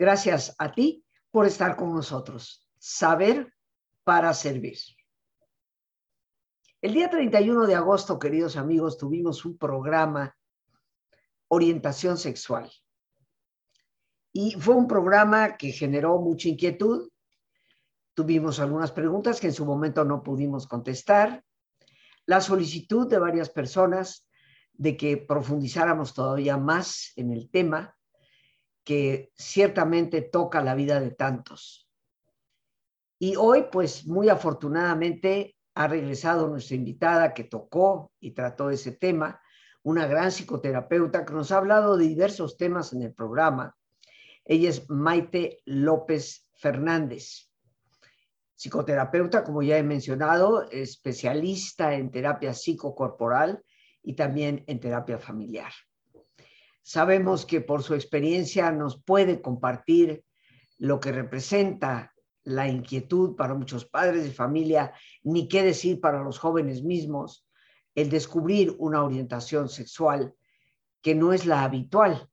Gracias a ti por estar con nosotros. Saber para servir. El día 31 de agosto, queridos amigos, tuvimos un programa orientación sexual. Y fue un programa que generó mucha inquietud. Tuvimos algunas preguntas que en su momento no pudimos contestar. La solicitud de varias personas de que profundizáramos todavía más en el tema que ciertamente toca la vida de tantos. Y hoy, pues muy afortunadamente, ha regresado nuestra invitada que tocó y trató ese tema, una gran psicoterapeuta que nos ha hablado de diversos temas en el programa. Ella es Maite López Fernández, psicoterapeuta, como ya he mencionado, especialista en terapia psicocorporal y también en terapia familiar. Sabemos que por su experiencia nos puede compartir lo que representa la inquietud para muchos padres de familia, ni qué decir para los jóvenes mismos, el descubrir una orientación sexual que no es la habitual.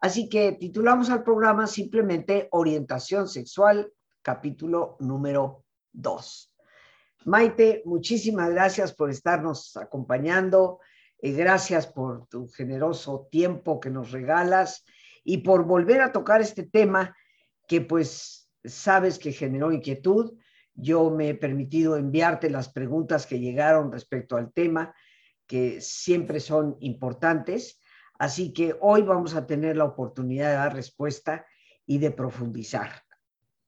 Así que titulamos al programa simplemente Orientación Sexual, capítulo número 2. Maite, muchísimas gracias por estarnos acompañando. Y gracias por tu generoso tiempo que nos regalas y por volver a tocar este tema que pues sabes que generó inquietud yo me he permitido enviarte las preguntas que llegaron respecto al tema, que siempre son importantes. Así que hoy vamos a tener la oportunidad de dar respuesta y de profundizar.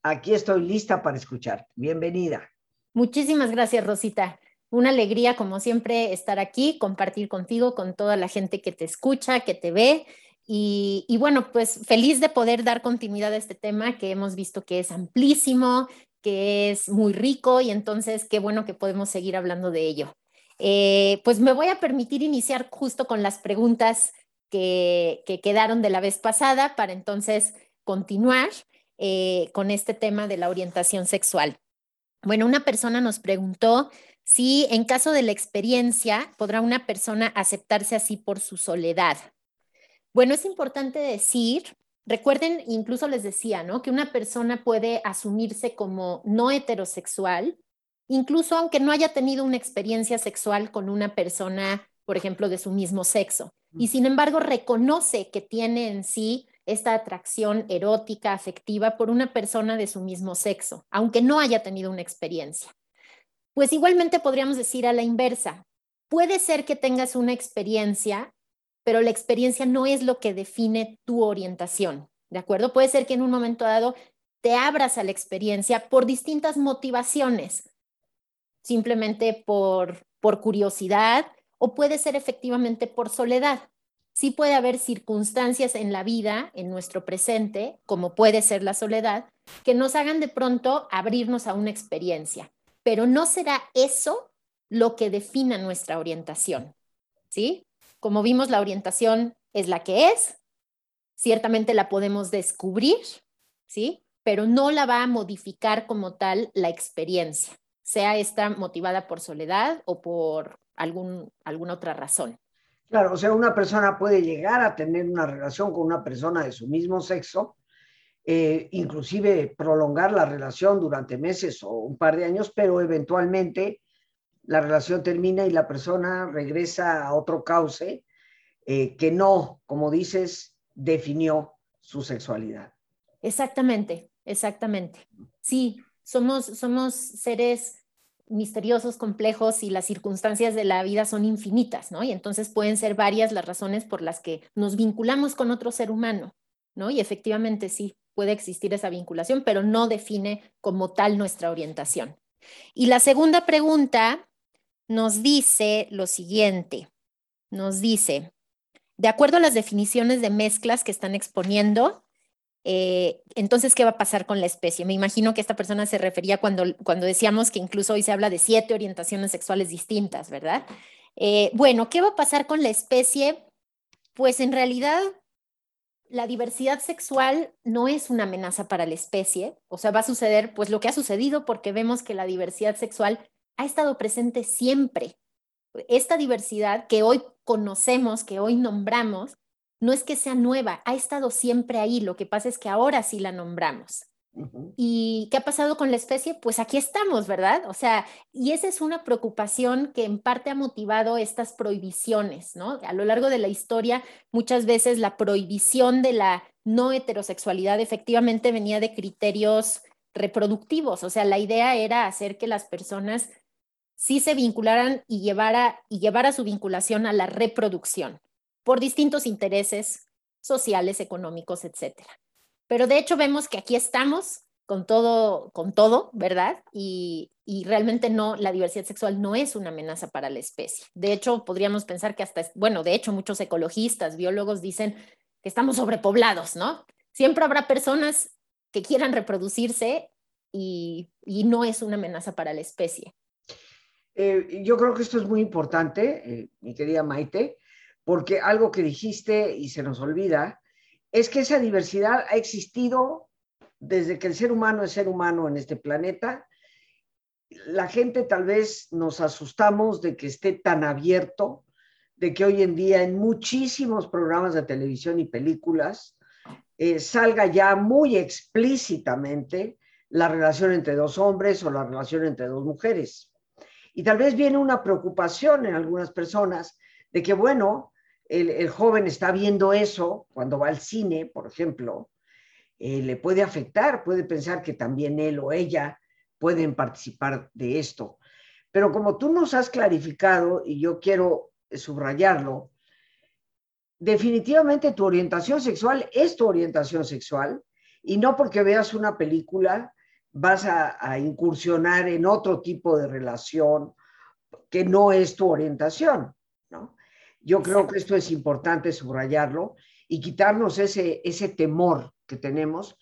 Aquí estoy lista para escuchar. Bienvenida. Muchísimas gracias, Rosita. Una alegría, como siempre, estar aquí, compartir contigo, con toda la gente que te escucha, que te ve. Y, y, bueno, pues feliz de poder dar continuidad a este tema que hemos visto que es amplísimo, que es muy rico y entonces qué bueno que podemos seguir hablando de ello. Eh, pues me voy a permitir iniciar justo con las preguntas que, quedaron de la vez pasada para entonces continuar eh, con este tema de la orientación sexual. Bueno, una persona nos preguntó si en caso de la experiencia podrá una persona aceptarse así por su soledad. Bueno, es importante decir Recuerden, incluso les decía, ¿no? Que una persona puede asumirse como no heterosexual, incluso aunque no haya tenido una experiencia sexual con una persona, por ejemplo, de su mismo sexo. Y sin embargo, reconoce que tiene en sí esta atracción erótica, afectiva por una persona de su mismo sexo, aunque no haya tenido una experiencia. Pues igualmente podríamos decir a la inversa. Puede ser que tengas una experiencia pero la experiencia no es lo que define tu orientación, ¿de acuerdo? Puede ser que en un momento dado te abras a la experiencia por distintas motivaciones, simplemente por, por curiosidad o puede ser efectivamente por soledad. Sí puede haber circunstancias en la vida, en nuestro presente, como puede ser la soledad, que nos hagan de pronto abrirnos a una experiencia, pero no será eso lo que defina nuestra orientación, ¿sí? Como vimos, la orientación es la que es, ciertamente la podemos descubrir, ¿sí? Pero no la va a modificar como tal la experiencia, sea esta motivada por soledad o por algún, alguna otra razón. Claro, o sea, una persona puede llegar a tener una relación con una persona de su mismo sexo, eh, inclusive prolongar la relación durante meses o un par de años, pero eventualmente la relación termina y la persona regresa a otro cauce eh, que no, como dices, definió su sexualidad. Exactamente, exactamente. Sí, somos, somos seres misteriosos, complejos y las circunstancias de la vida son infinitas, ¿no? Y entonces pueden ser varias las razones por las que nos vinculamos con otro ser humano, ¿no? Y efectivamente sí, puede existir esa vinculación, pero no define como tal nuestra orientación. Y la segunda pregunta nos dice lo siguiente, nos dice, de acuerdo a las definiciones de mezclas que están exponiendo, eh, entonces, ¿qué va a pasar con la especie? Me imagino que esta persona se refería cuando, cuando decíamos que incluso hoy se habla de siete orientaciones sexuales distintas, ¿verdad? Eh, bueno, ¿qué va a pasar con la especie? Pues en realidad la diversidad sexual no es una amenaza para la especie, o sea, va a suceder pues lo que ha sucedido porque vemos que la diversidad sexual ha estado presente siempre. Esta diversidad que hoy conocemos, que hoy nombramos, no es que sea nueva, ha estado siempre ahí, lo que pasa es que ahora sí la nombramos. ¿Y qué ha pasado con la especie? Pues aquí estamos, ¿verdad? O sea, y esa es una preocupación que en parte ha motivado estas prohibiciones, ¿no? A lo largo de la historia, muchas veces la prohibición de la no heterosexualidad efectivamente venía de criterios reproductivos, o sea, la idea era hacer que las personas sí se vincularan y llevara, y llevara su vinculación a la reproducción por distintos intereses sociales, económicos, etcétera. Pero de hecho vemos que aquí estamos con todo, con todo, ¿verdad? Y, y, realmente no, la diversidad sexual no es una amenaza para la especie. De hecho, podríamos pensar que hasta, bueno, de hecho, muchos ecologistas, biólogos dicen que estamos sobrepoblados, ¿no? Siempre habrá personas que quieran reproducirse y, y no es una amenaza para la especie. Eh, yo creo que esto es muy importante, eh, mi querida Maite, porque algo que dijiste y se nos olvida es que esa diversidad ha existido desde que el ser humano es ser humano en este planeta. La gente tal vez nos asustamos de que esté tan abierto, de que hoy en día en muchísimos programas de televisión y películas eh, salga ya muy explícitamente la relación entre dos hombres o la relación entre dos mujeres. Y tal vez viene una preocupación en algunas personas de que, bueno, el, joven está viendo eso cuando va al cine, por ejemplo, eh, le puede afectar, puede pensar que también él o ella pueden participar de esto. Pero como tú nos has clarificado, y yo quiero subrayarlo, definitivamente tu orientación sexual es tu orientación sexual y no porque veas una película vas a, a incursionar en otro tipo de relación que no es tu orientación, ¿no? Yo creo que esto es importante subrayarlo y quitarnos ese, ese temor que tenemos.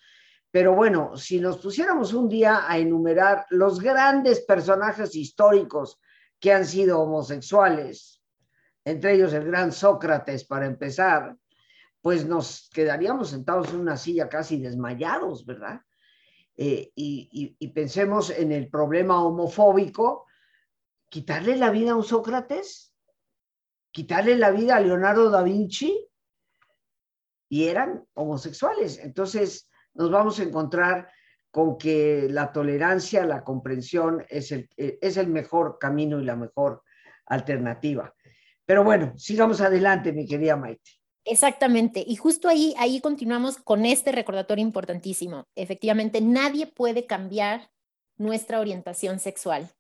Pero bueno, si nos pusiéramos un día a enumerar los grandes personajes históricos que han sido homosexuales, entre ellos el gran Sócrates para empezar, pues nos quedaríamos sentados en una silla casi desmayados, ¿verdad? Eh, y, y, pensemos en el problema homofóbico, quitarle la vida a un Sócrates, quitarle la vida a Leonardo da Vinci y eran homosexuales. Entonces nos vamos a encontrar con que la tolerancia, la comprensión es el, es el mejor camino y la mejor alternativa. Pero bueno, sigamos adelante, mi querida Maite. Exactamente. Y justo ahí, ahí continuamos con este recordatorio importantísimo. Efectivamente, nadie puede cambiar nuestra orientación sexual.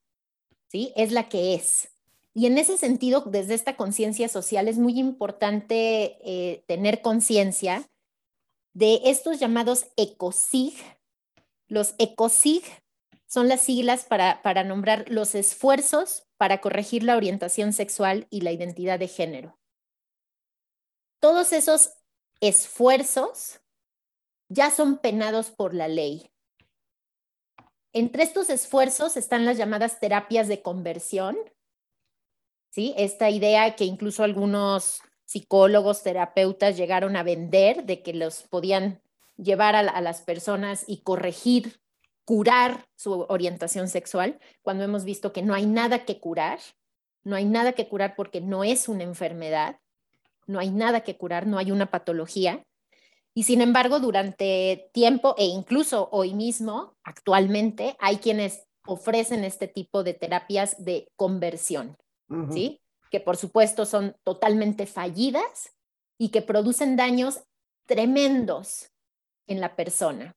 ¿Sí? Es la que es. Y en ese sentido, desde esta conciencia social, es muy importante eh, tener conciencia de estos llamados ECOSIG. Los ECOSIG son las siglas para, para nombrar los esfuerzos para corregir la orientación sexual y la identidad de género. Todos esos esfuerzos ya son penados por la ley. Entre estos esfuerzos están las llamadas terapias de conversión, ¿sí? Esta idea que incluso algunos psicólogos, terapeutas llegaron a vender de que los podían llevar a, las personas y corregir, curar su orientación sexual, cuando hemos visto que no hay nada que curar, no hay nada que curar porque no es una enfermedad, no hay nada que curar, no hay una patología. Y sin embargo, durante tiempo e incluso hoy mismo, actualmente, hay quienes ofrecen este tipo de terapias de conversión. ¿Sí? Que por supuesto son totalmente fallidas y que producen daños tremendos en la persona,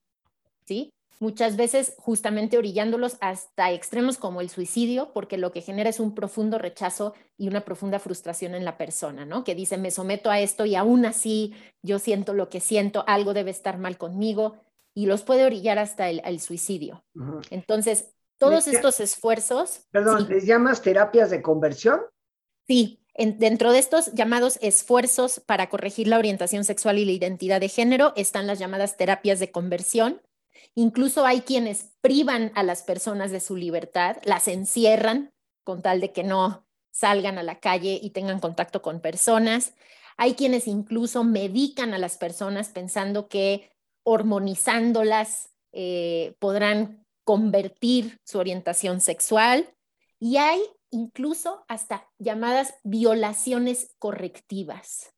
¿sí? Muchas veces justamente orillándolos hasta extremos como el suicidio, porque lo que genera es un profundo rechazo y una profunda frustración en la persona, ¿no? Que dice, me someto a esto y aún así yo siento lo que siento, algo debe estar mal conmigo y los puede orillar hasta el, suicidio. Entonces, todos estos esfuerzos. Perdón, ¿les llamas terapias de conversión? Sí, dentro de estos llamados esfuerzos para corregir la orientación sexual y la identidad de género están las llamadas terapias de conversión. Incluso hay quienes privan a las personas de su libertad, las encierran con tal de que no salgan a la calle y tengan contacto con personas. Hay quienes incluso medican a las personas pensando que hormonizándolas eh, podrán convertir su orientación sexual y hay incluso hasta llamadas violaciones correctivas.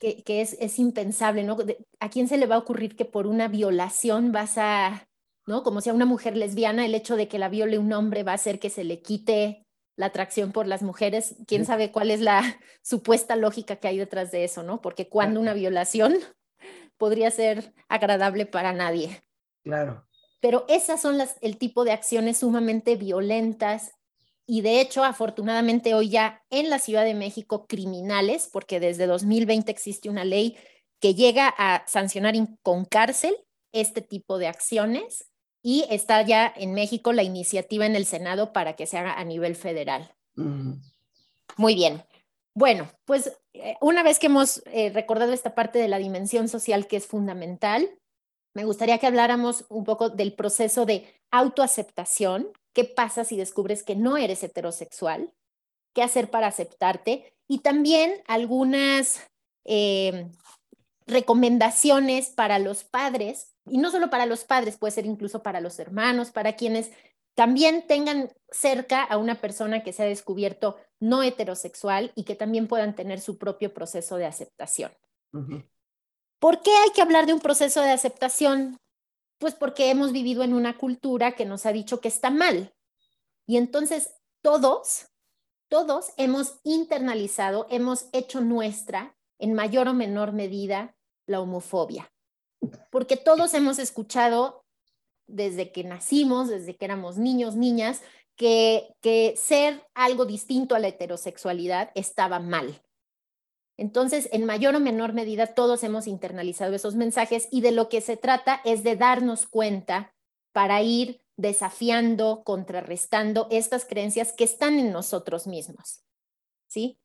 que, es, es, impensable, ¿no? ¿A quién se le va a ocurrir que por una violación vas a, ¿no? Como si a una mujer lesbiana el hecho de que la viole un hombre va a hacer que se le quite la atracción por las mujeres, quién sabe cuál es la supuesta lógica que hay detrás de eso, ¿no? Porque cuando una violación podría ser agradable para nadie. Claro. Pero esas son las, el tipo de acciones sumamente violentas y de hecho, afortunadamente hoy ya en la Ciudad de México criminales, porque desde 2020 existe una ley que llega a sancionar con cárcel este tipo de acciones y está ya en México la iniciativa en el Senado para que se haga a nivel federal. Muy bien. Bueno, pues eh, una vez que hemos eh, recordado esta parte de la dimensión social que es fundamental, me gustaría que habláramos un poco del proceso de autoaceptación. ¿Qué pasa si descubres que no eres heterosexual? ¿Qué hacer para aceptarte? Y también algunas eh, recomendaciones para los padres, y no solo para los padres, puede ser incluso para los hermanos, para quienes también tengan cerca a una persona que se ha descubierto no heterosexual y que también puedan tener su propio proceso de aceptación. ¿Por qué hay que hablar de un proceso de aceptación? Pues porque hemos vivido en una cultura que nos ha dicho que está mal. Y entonces todos, todos hemos internalizado, hemos hecho nuestra, en mayor o menor medida, la homofobia. Porque todos hemos escuchado desde que nacimos, desde que éramos niños, niñas, que, que ser algo distinto a la heterosexualidad estaba mal. Entonces, en mayor o menor medida, todos hemos internalizado esos mensajes y de lo que se trata es de darnos cuenta para ir desafiando, contrarrestando estas creencias que están en nosotros mismos. ¿Sí?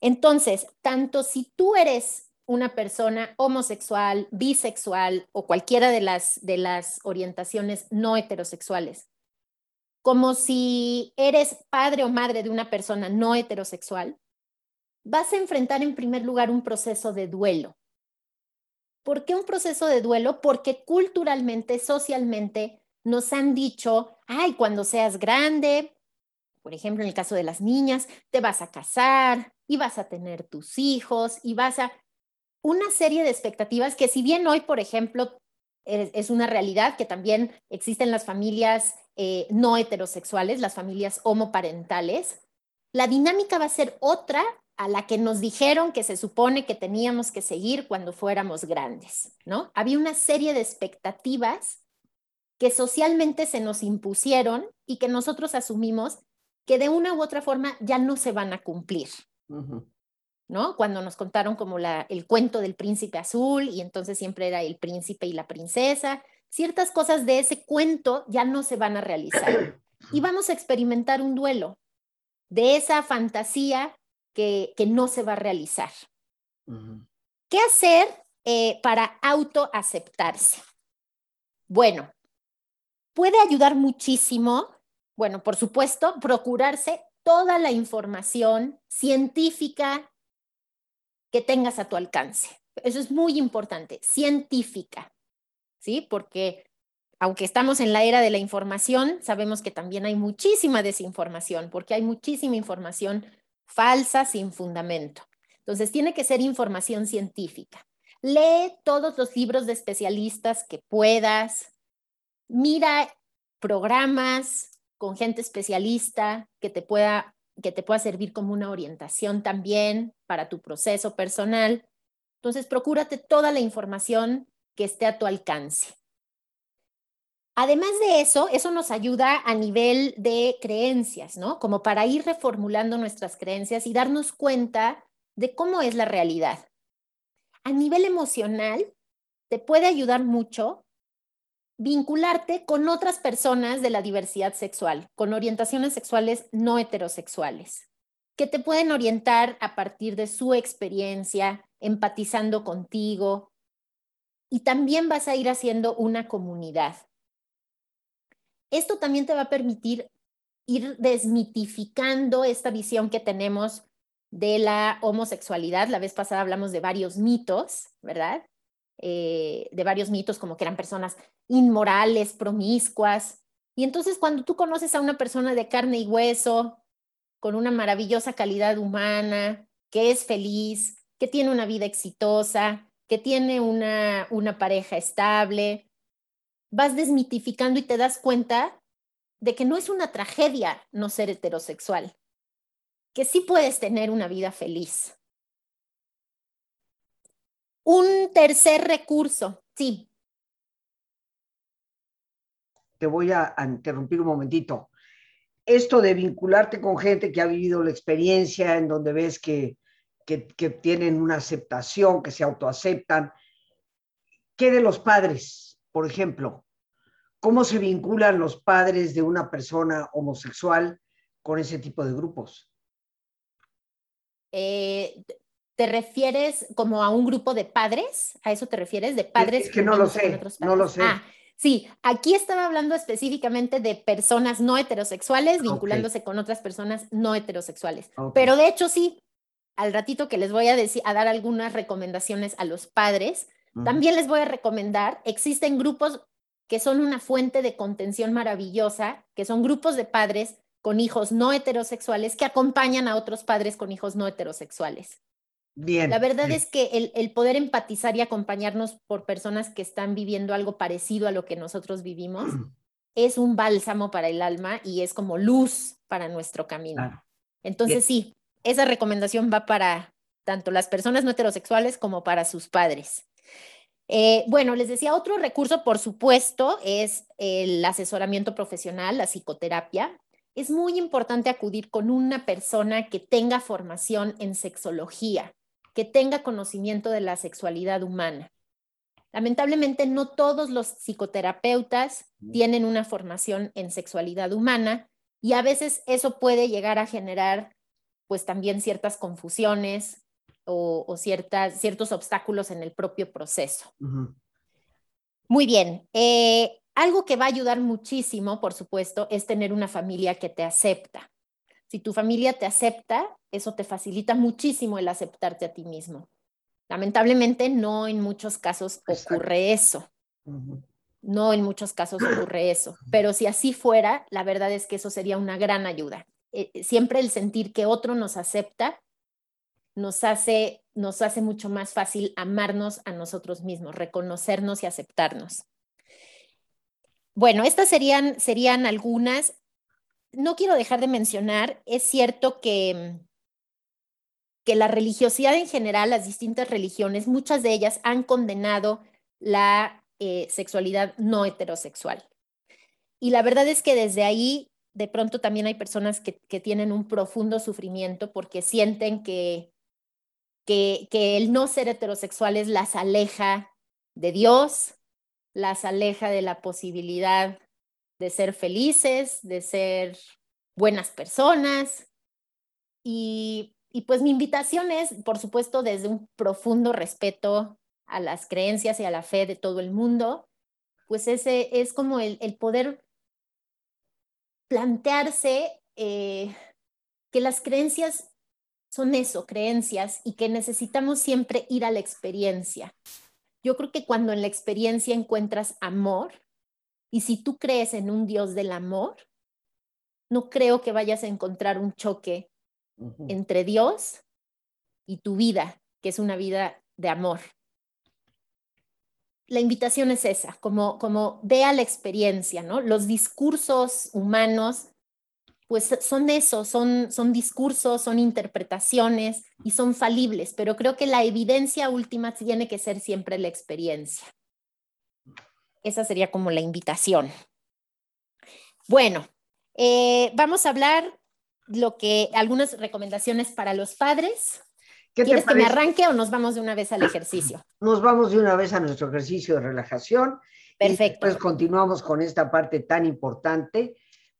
Entonces, tanto si tú eres una persona homosexual, bisexual o cualquiera de las, de las orientaciones no heterosexuales, como si eres padre o madre de una persona no heterosexual, vas a enfrentar en primer lugar un proceso de duelo. ¿Por qué un proceso de duelo? Porque culturalmente, socialmente, nos han dicho, ay, cuando seas grande, por ejemplo, en el caso de las niñas, te vas a casar y vas a tener tus hijos y vas a una serie de expectativas que si bien hoy, por ejemplo, es, una realidad que también existen las familias eh, no heterosexuales, las familias homoparentales, la dinámica va a ser otra a la que nos dijeron que se supone que teníamos que seguir cuando fuéramos grandes, ¿no? Había una serie de expectativas que socialmente se nos impusieron y que nosotros asumimos que de una u otra forma ya no se van a cumplir. ¿no? Cuando nos contaron como la, el cuento del príncipe azul y entonces siempre era el príncipe y la princesa, ciertas cosas de ese cuento ya no se van a realizar y vamos a experimentar un duelo de esa fantasía que, que no se va a realizar. ¿Qué hacer eh, para autoaceptarse? Bueno, puede ayudar muchísimo, bueno, por supuesto, procurarse toda la información científica, que tengas a tu alcance. Eso es muy importante, científica, ¿sí? Porque aunque estamos en la era de la información, sabemos que también hay muchísima desinformación, porque hay muchísima información falsa sin fundamento. Entonces, tiene que ser información científica. Lee todos los libros de especialistas que puedas. Mira programas con gente especialista que te pueda que te pueda servir como una orientación también para tu proceso personal. Entonces, procúrate toda la información que esté a tu alcance. Además de eso, eso nos ayuda a nivel de creencias, ¿no? Como para ir reformulando nuestras creencias y darnos cuenta de cómo es la realidad. A nivel emocional, te puede ayudar mucho vincularte con otras personas de la diversidad sexual, con orientaciones sexuales no heterosexuales, que te pueden orientar a partir de su experiencia, empatizando contigo, y también vas a ir haciendo una comunidad. Esto también te va a permitir ir desmitificando esta visión que tenemos de la homosexualidad. La vez pasada hablamos de varios mitos, ¿verdad? Eh, de varios mitos, como que eran personas inmorales, promiscuas. Y entonces cuando tú conoces a una persona de carne y hueso, con una maravillosa calidad humana, que es feliz, que tiene una vida exitosa, que tiene una, una pareja estable, vas desmitificando y te das cuenta de que no es una tragedia no ser heterosexual, que sí puedes tener una vida feliz. Un tercer recurso, sí. Te voy a, interrumpir un momentito. Esto de vincularte con gente que ha vivido la experiencia en donde ves que, que, tienen una aceptación, que se autoaceptan. ¿Qué de los padres, por ejemplo? ¿Cómo se vinculan los padres de una persona homosexual con ese tipo de grupos? Eh, ¿Te refieres como a un grupo de padres? ¿A eso te refieres? ¿De padres? Es que no lo sé, no lo sé. Ah, sí, aquí estaba hablando específicamente de personas no heterosexuales vinculándose con otras personas no heterosexuales. Pero de hecho sí, al ratito que les voy a, decir, a dar algunas recomendaciones a los padres, también les voy a recomendar, existen grupos que son una fuente de contención maravillosa, que son grupos de padres con hijos no heterosexuales que acompañan a otros padres con hijos no heterosexuales. Bien. La verdad es que el, poder empatizar y acompañarnos por personas que están viviendo algo parecido a lo que nosotros vivimos es un bálsamo para el alma y es como luz para nuestro camino. Entonces sí, esa recomendación va para tanto las personas no heterosexuales como para sus padres. Eh, bueno, les decía, otro recurso, por supuesto, es el asesoramiento profesional, la psicoterapia. Es muy importante acudir con una persona que tenga formación en sexología, que tenga conocimiento de la sexualidad humana. Lamentablemente, no todos los psicoterapeutas tienen una formación en sexualidad humana y a veces eso puede llegar a generar pues también ciertas confusiones o, ciertas, ciertos obstáculos en el propio proceso. Muy bien. Eh, algo que va a ayudar muchísimo, por supuesto, es tener una familia que te acepta. Si tu familia te acepta, eso te facilita muchísimo el aceptarte a ti mismo. Lamentablemente, no en muchos casos ocurre eso. No en muchos casos ocurre eso. Pero si así fuera, la verdad es que eso sería una gran ayuda. Eh, siempre el sentir que otro nos acepta nos hace, nos hace mucho más fácil amarnos a nosotros mismos, reconocernos y aceptarnos. Bueno, estas serían, serían algunas. No quiero dejar de mencionar, es cierto que, que la religiosidad en general, las distintas religiones, muchas de ellas han condenado la eh, sexualidad no heterosexual. Y la verdad es que desde ahí de pronto también hay personas que, tienen un profundo sufrimiento porque sienten que, que, que, el no ser heterosexuales las aleja de Dios, las aleja de la posibilidad de ser felices, de ser buenas personas. Y, y pues mi invitación es, por supuesto, desde un profundo respeto a las creencias y a la fe de todo el mundo, pues ese es como el, el poder plantearse eh, que las creencias son eso, creencias, y que necesitamos siempre ir a la experiencia. Yo creo que cuando en la experiencia encuentras amor, y si tú crees en un Dios del amor, no creo que vayas a encontrar un choque entre Dios y tu vida, que es una vida de amor la invitación es esa, como, como vea la experiencia, ¿no? Los discursos humanos, pues son eso, son, son discursos, son interpretaciones y son falibles, pero creo que la evidencia última tiene que ser siempre la experiencia. Esa sería como la invitación. Bueno, eh, vamos a hablar lo que algunas recomendaciones para los padres. ¿Quieres que me arranque o nos vamos de una vez al ejercicio? Nos vamos de una vez a nuestro ejercicio de relajación. Perfecto. Y después continuamos con esta parte tan importante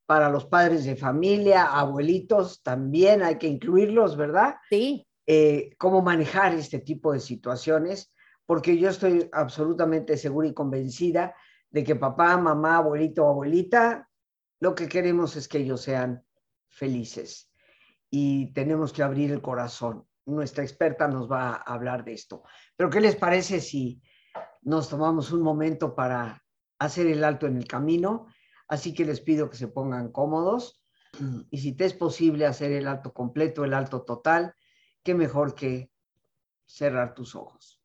para los padres de familia, abuelitos, también hay que incluirlos, ¿verdad? Sí. Eh, cómo manejar este tipo de situaciones, porque yo estoy absolutamente segura y convencida de que papá, mamá, abuelito o abuelita, lo que queremos es que ellos sean felices y tenemos que abrir el corazón nuestra experta nos va a hablar de esto. Pero ¿qué les parece si nos tomamos un momento para hacer el alto en el camino? Así que les pido que se pongan cómodos y si te es posible hacer el alto completo, el alto total, qué mejor que cerrar tus ojos.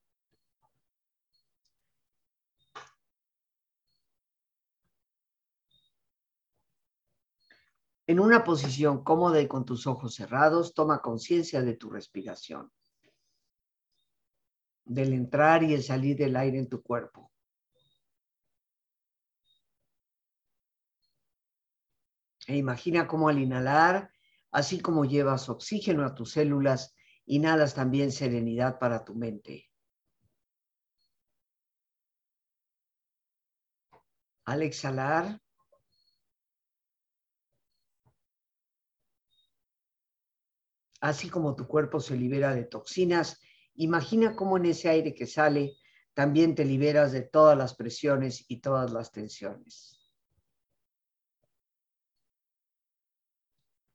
En una posición cómoda y con tus ojos cerrados, toma conciencia de tu respiración, del entrar y el salir del aire en tu cuerpo. E imagina cómo al inhalar, así como llevas oxígeno a tus células, inhalas también serenidad para tu mente. Al exhalar, así como tu cuerpo se libera de toxinas, imagina cómo en ese aire que sale también te liberas de todas las presiones y todas las tensiones.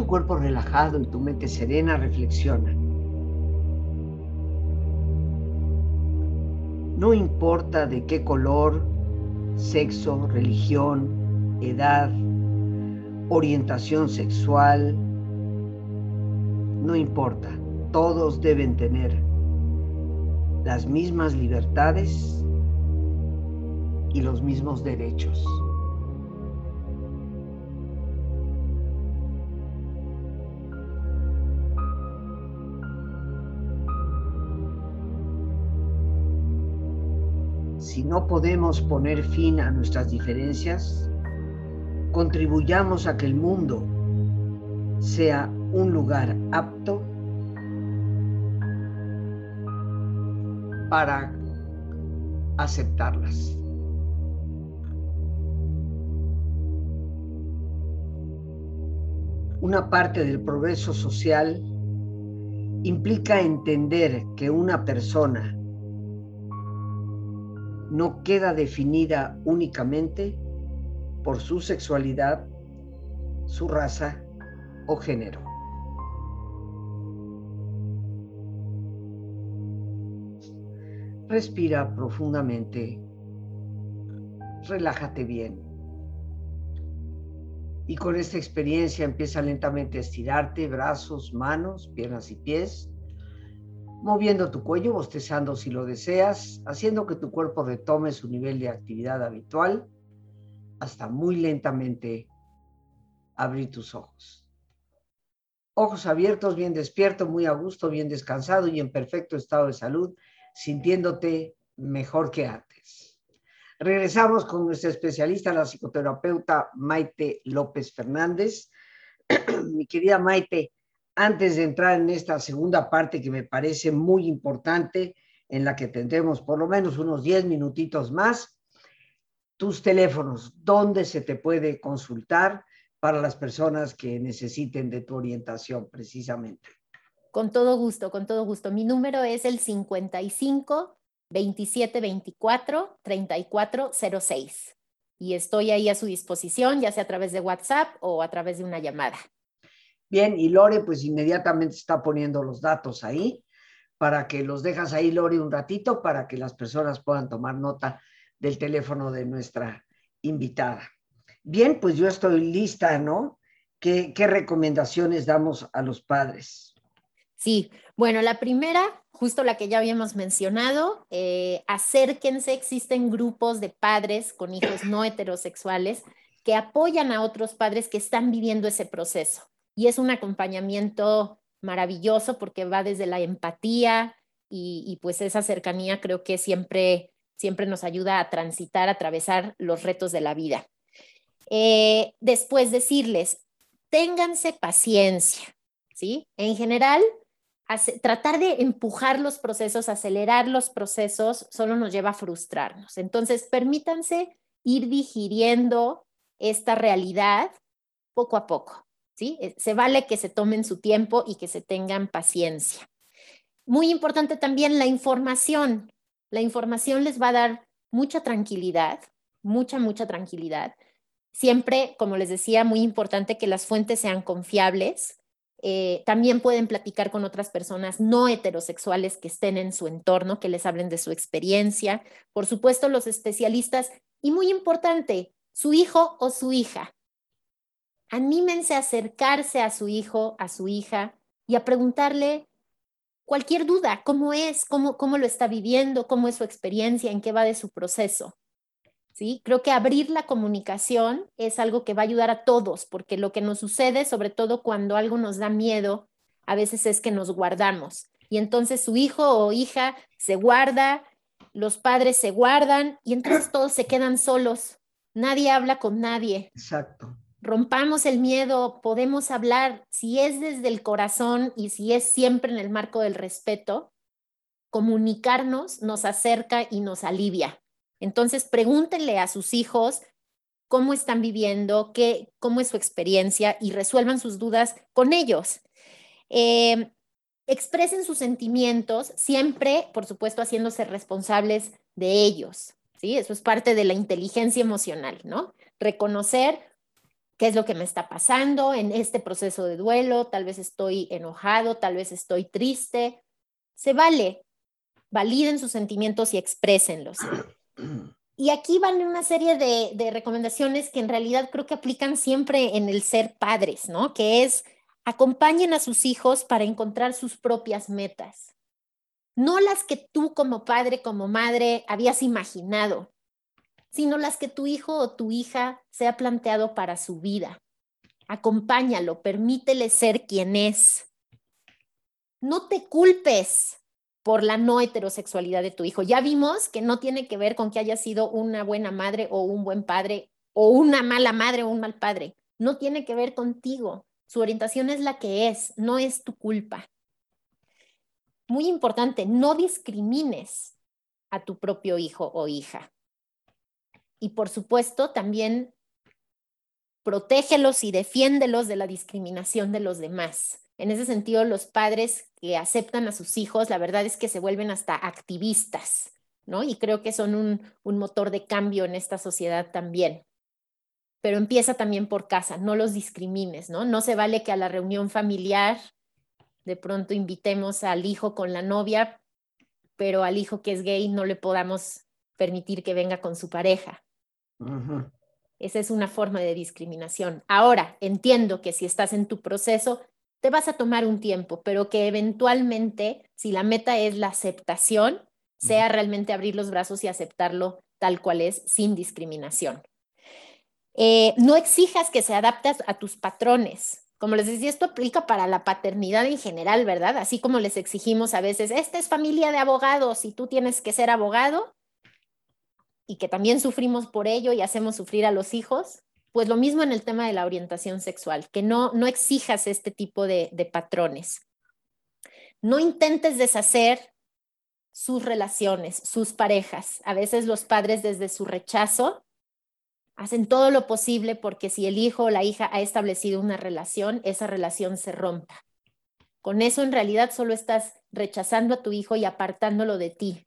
Tu cuerpo relajado y tu mente serena, reflexiona. No importa de qué color, sexo, religión, edad, orientación sexual, no importa, todos deben tener las mismas libertades y los mismos derechos. Si no podemos poner fin a nuestras diferencias, contribuyamos a que el mundo sea un lugar apto para aceptarlas. Una parte del progreso social implica entender que una persona no queda definida únicamente por su sexualidad, su raza o género. Respira profundamente, relájate bien. Y con esta experiencia empieza lentamente a estirarte brazos, manos, piernas y pies moviendo tu cuello, bostezando si lo deseas, haciendo que tu cuerpo retome su nivel de actividad habitual hasta muy lentamente abrir tus ojos. Ojos abiertos, bien despierto, muy a gusto, bien descansado y en perfecto estado de salud, sintiéndote mejor que antes. Regresamos con nuestra especialista, la psicoterapeuta Maite López Fernández. Mi querida Maite, antes de entrar en esta segunda parte que me parece muy importante, en la que tendremos por lo menos unos 10 minutitos más, tus teléfonos, dónde se te puede consultar para las personas que necesiten de tu orientación precisamente. Con todo gusto, con todo gusto. Mi número es el 55 27 24 34 06 y estoy ahí a su disposición, ya sea a través de WhatsApp o a través de una llamada. Bien, y Lore pues inmediatamente está poniendo los datos ahí para que los dejas ahí, Lore, un ratito para que las personas puedan tomar nota del teléfono de nuestra invitada. Bien, pues yo estoy lista, ¿no? ¿Qué, recomendaciones damos a los padres? Sí, bueno, la primera, justo la que ya habíamos mencionado, eh, acérquense, existen grupos de padres con hijos no heterosexuales que apoyan a otros padres que están viviendo ese proceso y es un acompañamiento maravilloso porque va desde la empatía y, pues esa cercanía creo que siempre, siempre nos ayuda a transitar, a atravesar los retos de la vida. Eh, después decirles, ténganse paciencia, ¿sí? En general, tratar de empujar los procesos, acelerar los procesos, solo nos lleva a frustrarnos. Entonces, permítanse ir digiriendo esta realidad poco a poco. Eh, se vale que se tomen su tiempo y que se tengan paciencia. Muy importante también la información. La información les va a dar mucha tranquilidad, mucha, mucha tranquilidad. Siempre, como les decía, muy importante que las fuentes sean confiables. Eh, también pueden platicar con otras personas no heterosexuales que estén en su entorno, que les hablen de su experiencia. Por supuesto, los especialistas. Y muy importante, su hijo o su hija anímense a acercarse a su hijo, a su hija y a preguntarle cualquier duda, cómo es, cómo, cómo lo está viviendo, cómo es su experiencia, en qué va de su proceso. ¿Sí? Creo que abrir la comunicación es algo que va a ayudar a todos, porque lo que nos sucede, sobre todo cuando algo nos da miedo, a veces es que nos guardamos. Y entonces su hijo o hija se guarda, los padres se guardan y entonces todos se quedan solos. Nadie habla con nadie. Exacto. Rompamos el miedo, podemos hablar, si es desde el corazón y si es siempre en el marco del respeto, comunicarnos nos acerca y nos alivia. Entonces, pregúntenle a sus hijos cómo están viviendo, qué, cómo es su experiencia y resuelvan sus dudas con ellos. Eh, expresen sus sentimientos, siempre, por supuesto, haciéndose responsables de ellos. ¿sí? Eso es parte de la inteligencia emocional, ¿no? Reconocer qué es lo que me está pasando en este proceso de duelo, tal vez estoy enojado, tal vez estoy triste. Se vale, validen sus sentimientos y exprésenlos. Y aquí van una serie de, de recomendaciones que en realidad creo que aplican siempre en el ser padres, ¿no? Que es acompañen a sus hijos para encontrar sus propias metas, no las que tú como padre, como madre habías imaginado, sino las que tu hijo o tu hija se ha planteado para su vida. Acompáñalo, permítele ser quien es. No te culpes por la no heterosexualidad de tu hijo. Ya vimos que no tiene que ver con que haya sido una buena madre o un buen padre o una mala madre o un mal padre. No tiene que ver contigo. Su orientación es la que es, no es tu culpa. Muy importante, no discrimines a tu propio hijo o hija. Y por supuesto, también protégelos y defiéndelos de la discriminación de los demás. En ese sentido, los padres que aceptan a sus hijos, la verdad es que se vuelven hasta activistas, ¿no? Y creo que son un, un motor de cambio en esta sociedad también pero empieza también por casa, no los discrimines, ¿no? No se vale que a la reunión familiar de pronto invitemos al hijo con la novia, pero al hijo que es gay no le podamos permitir que venga con su pareja. Esa es una forma de discriminación. Ahora, entiendo que si estás en tu proceso, te vas a tomar un tiempo, pero que eventualmente, si la meta es la aceptación, sea realmente abrir los brazos y aceptarlo tal cual es, sin discriminación. Eh, no exijas que se adapte a tus patrones. Como les decía, esto aplica para la paternidad en general, ¿verdad? Así como les exigimos a veces, esta es familia de abogados y tú tienes que ser abogado y que también sufrimos por ello y hacemos sufrir a los hijos, pues lo mismo en el tema de la orientación sexual, que no, no exijas este tipo de, de patrones. No intentes deshacer sus relaciones, sus parejas. A veces los padres desde su rechazo hacen todo lo posible porque si el hijo o la hija ha establecido una relación, esa relación se rompa. Con eso en realidad solo estás rechazando a tu hijo y apartándolo de ti.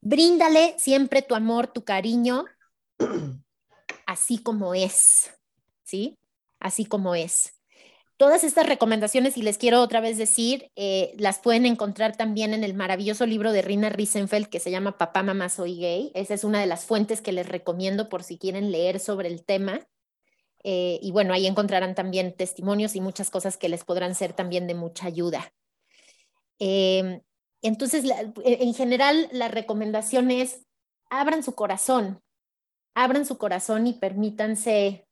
Bríndale siempre tu amor, tu cariño, así como es, ¿sí? Así como es. Todas estas recomendaciones, y les quiero otra vez decir, eh, las pueden encontrar también en el maravilloso libro de Rina Riesenfeld que se llama Papá, Mamá, Soy Gay. Esa es una de las fuentes que les recomiendo por si quieren leer sobre el tema. Eh, y bueno, ahí encontrarán también testimonios y muchas cosas que les podrán ser también de mucha ayuda. Em, entonces, en general, la recomendación es, abran su corazón, abran su corazón y permítanse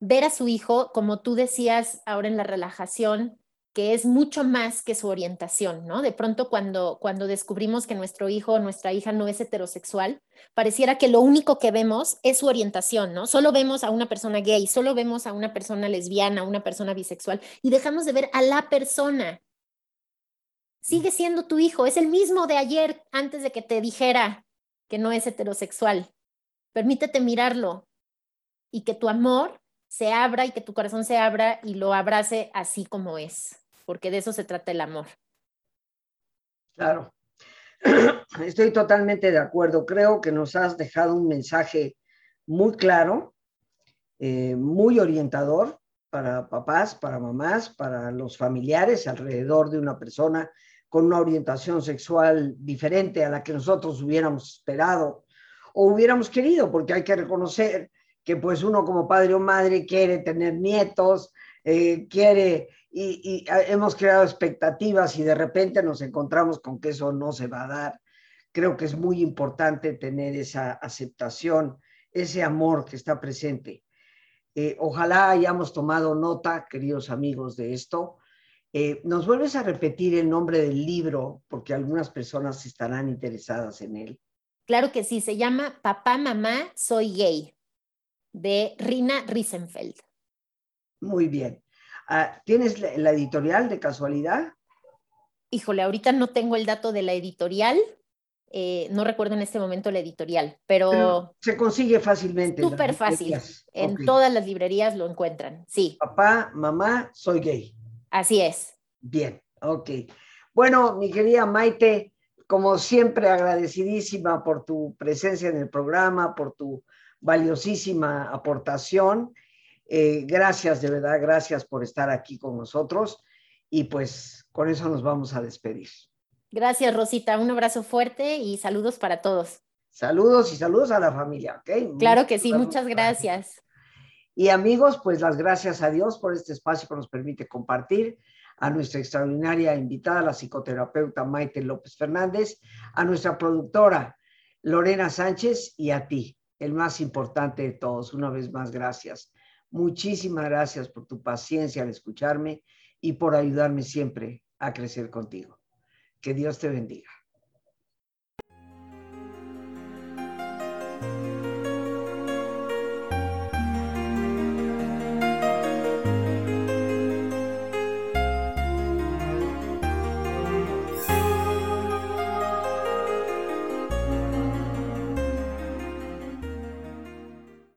ver a su hijo, como tú decías ahora en la relajación, que es mucho más que su orientación, ¿no? De pronto cuando, cuando descubrimos que nuestro hijo o nuestra hija no es heterosexual, pareciera que lo único que vemos es su orientación, ¿no? Solo vemos a una persona gay, solo vemos a una persona lesbiana, a una persona bisexual y dejamos de ver a la persona. Sigue siendo tu hijo, es el mismo de ayer antes de que te dijera que no es heterosexual. Permítete mirarlo y que tu amor se abra y que tu corazón se abra y lo abrace así como es, porque de eso se trata el amor. Claro, estoy totalmente de acuerdo. Creo que nos has dejado un mensaje muy claro, eh, muy orientador para papás, para mamás, para los familiares alrededor de una persona con una orientación sexual diferente a la que nosotros hubiéramos esperado o hubiéramos querido, porque hay que reconocer que pues uno como padre o madre quiere tener nietos, eh, quiere y, hemos creado expectativas y de repente nos encontramos con que eso no se va a dar. Creo que es muy importante tener esa aceptación, ese amor que está presente. Eh, ojalá hayamos tomado nota, queridos amigos, de esto. Eh, ¿Nos vuelves a repetir el nombre del libro? Porque algunas personas estarán interesadas en él. Claro que sí, se llama Papá, Mamá, Soy Gay, de Rina Riesenfeld. Muy bien. Ah, ¿Tienes la, editorial de casualidad? Híjole, ahorita no tengo el dato de la editorial. Eh, no recuerdo en este momento la editorial, pero... se consigue fácilmente. Súper fácil. En todas las librerías lo encuentran, sí. Papá, mamá, soy gay. Así es. Bien, ok. Bueno, mi querida Maite, como siempre agradecidísima por tu presencia en el programa, por tu valiosísima aportación. Eh, gracias, de verdad, gracias por estar aquí con nosotros y pues con eso nos vamos a despedir. Gracias, Rosita. Un abrazo fuerte y saludos para todos. Saludos y saludos a la familia, ¿ok? Claro que sí, muchas gracias. Y amigos, pues las gracias a Dios por este espacio que nos permite compartir a nuestra extraordinaria invitada, la psicoterapeuta Maite López Fernández, a nuestra productora Lorena Sánchez y a ti, el más importante de todos. Una vez más, gracias. Muchísimas gracias por tu paciencia al escucharme y por ayudarme siempre a crecer contigo. Que Dios te bendiga.